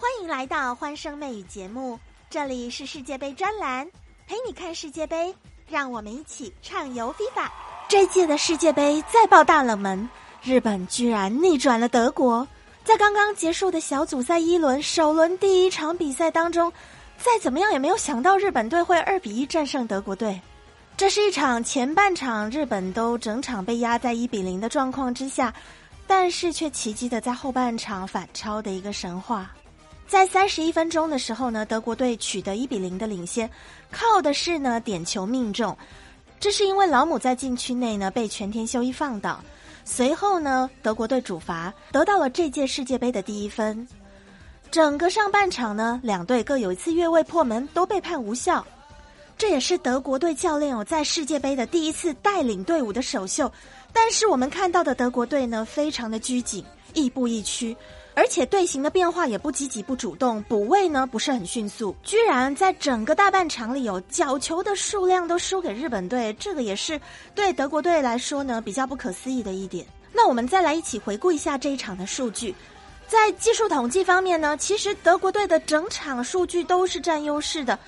欢迎来到欢声妹语节目，这里是世界杯专栏，陪你看世界杯，让我们一起畅游 FIFA。这届的世界杯再爆大冷门，日本居然逆转了德国，在刚刚结束的小组赛一轮首轮第一场比赛当中，再怎么样也没有想到日本队会二比一战胜德国队。这是一场前半场日本都整场被压在一比零的状况之下，但是却奇迹的在后半场反超的一个神话。在三十一分钟的时候呢，德国队取得一比零的领先，靠的是呢点球命中。这是因为老姆在禁区内呢被全天修一放倒，随后呢德国队主罚得到了这届世界杯的第一分。整个上半场呢，两队各有一次越位破门都被判无效，这也是德国队教练哦在世界杯的第一次带领队伍的首秀。但是我们看到的德国队呢，非常的拘谨，亦步亦趋。而且队形的变化也不积极不主动，补位呢不是很迅速，居然在整个大半场里有角球的数量都输给日本队，这个也是对德国队来说呢比较不可思议的一点。那我们再来一起回顾一下这一场的数据，在技术统计方面呢，其实德国队的整场数据都是占优势的，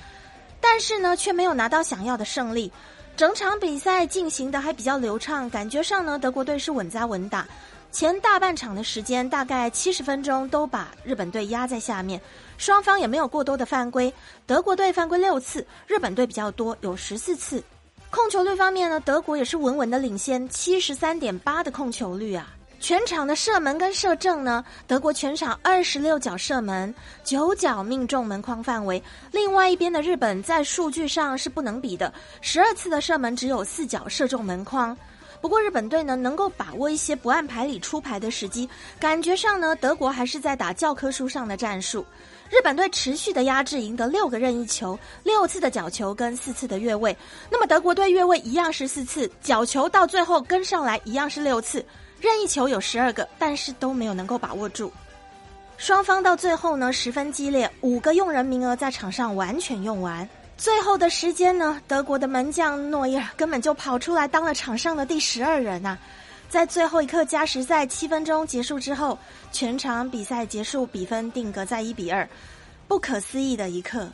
但是呢却没有拿到想要的胜利。整场比赛进行的还比较流畅，感觉上呢德国队是稳扎稳打。前大半场的时间大概七十分钟都把日本队压在下面，双方也没有过多的犯规。德国队犯规六次，日本队比较多，有十四次。控球率方面呢，德国也是稳稳的领先，七十三点八的控球率啊。全场的射门跟射正呢，德国全场二十六脚射门，九脚命中门框范围。另外一边的日本在数据上是不能比的，十二次的射门只有四脚射中门框。不过日本队呢，能够把握一些不按牌理出牌的时机，感觉上呢，德国还是在打教科书上的战术。日本队持续的压制，赢得六个任意球、六次的角球跟四次的越位。那么德国队越位一样是四次，角球到最后跟上来一样是六次，任意球有十二个，但是都没有能够把握住。双方到最后呢，十分激烈，五个用人名额在场上完全用完。最后的时间呢，德国的门将诺伊尔根本就跑出来当了场上的第十二人呐！在最后一刻加时赛七分钟结束之后，全场比赛结束，比分定格在一比二，不可思议的一刻。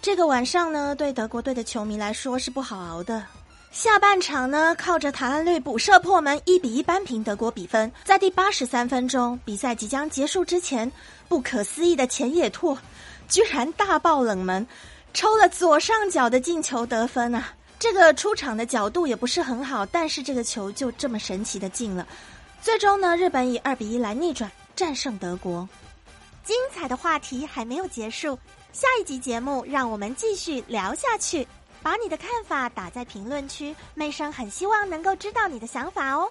这个晚上呢，对德国队的球迷来说是不好熬的。下半场呢，靠着塔兰绿补射破门，一比一扳平德国比分。在第八十三分钟，比赛即将结束之前，不可思议的前野拓居然大爆冷门。抽了左上角的进球得分啊！这个出场的角度也不是很好，但是这个球就这么神奇的进了。最终呢，日本以二比一来逆转战胜德国。精彩的话题还没有结束，下一集节目让我们继续聊下去。把你的看法打在评论区，妹生很希望能够知道你的想法哦。